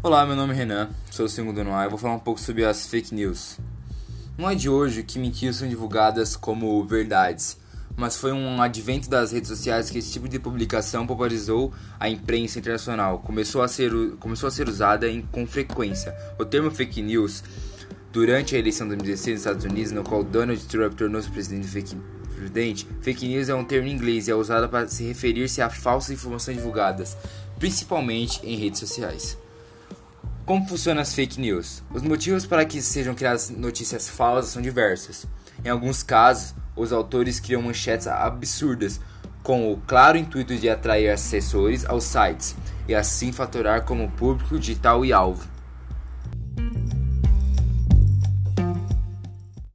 Olá, meu nome é Renan, sou o segundo no ar e vou falar um pouco sobre as fake news. Não é de hoje que mentiras são divulgadas como verdades, mas foi um advento das redes sociais que esse tipo de publicação popularizou a imprensa internacional. Começou a ser, começou a ser usada em, com frequência. O termo fake news, durante a eleição de 2016 nos Estados Unidos, no qual Donald Trump tornou-se presidente fake Prudente, fake news é um termo inglês e é usado para se referir-se a falsas informações divulgadas, principalmente em redes sociais. Como funcionam as fake news? Os motivos para que sejam criadas notícias falsas são diversos. Em alguns casos, os autores criam manchetes absurdas, com o claro intuito de atrair assessores aos sites e assim faturar como público digital e alvo.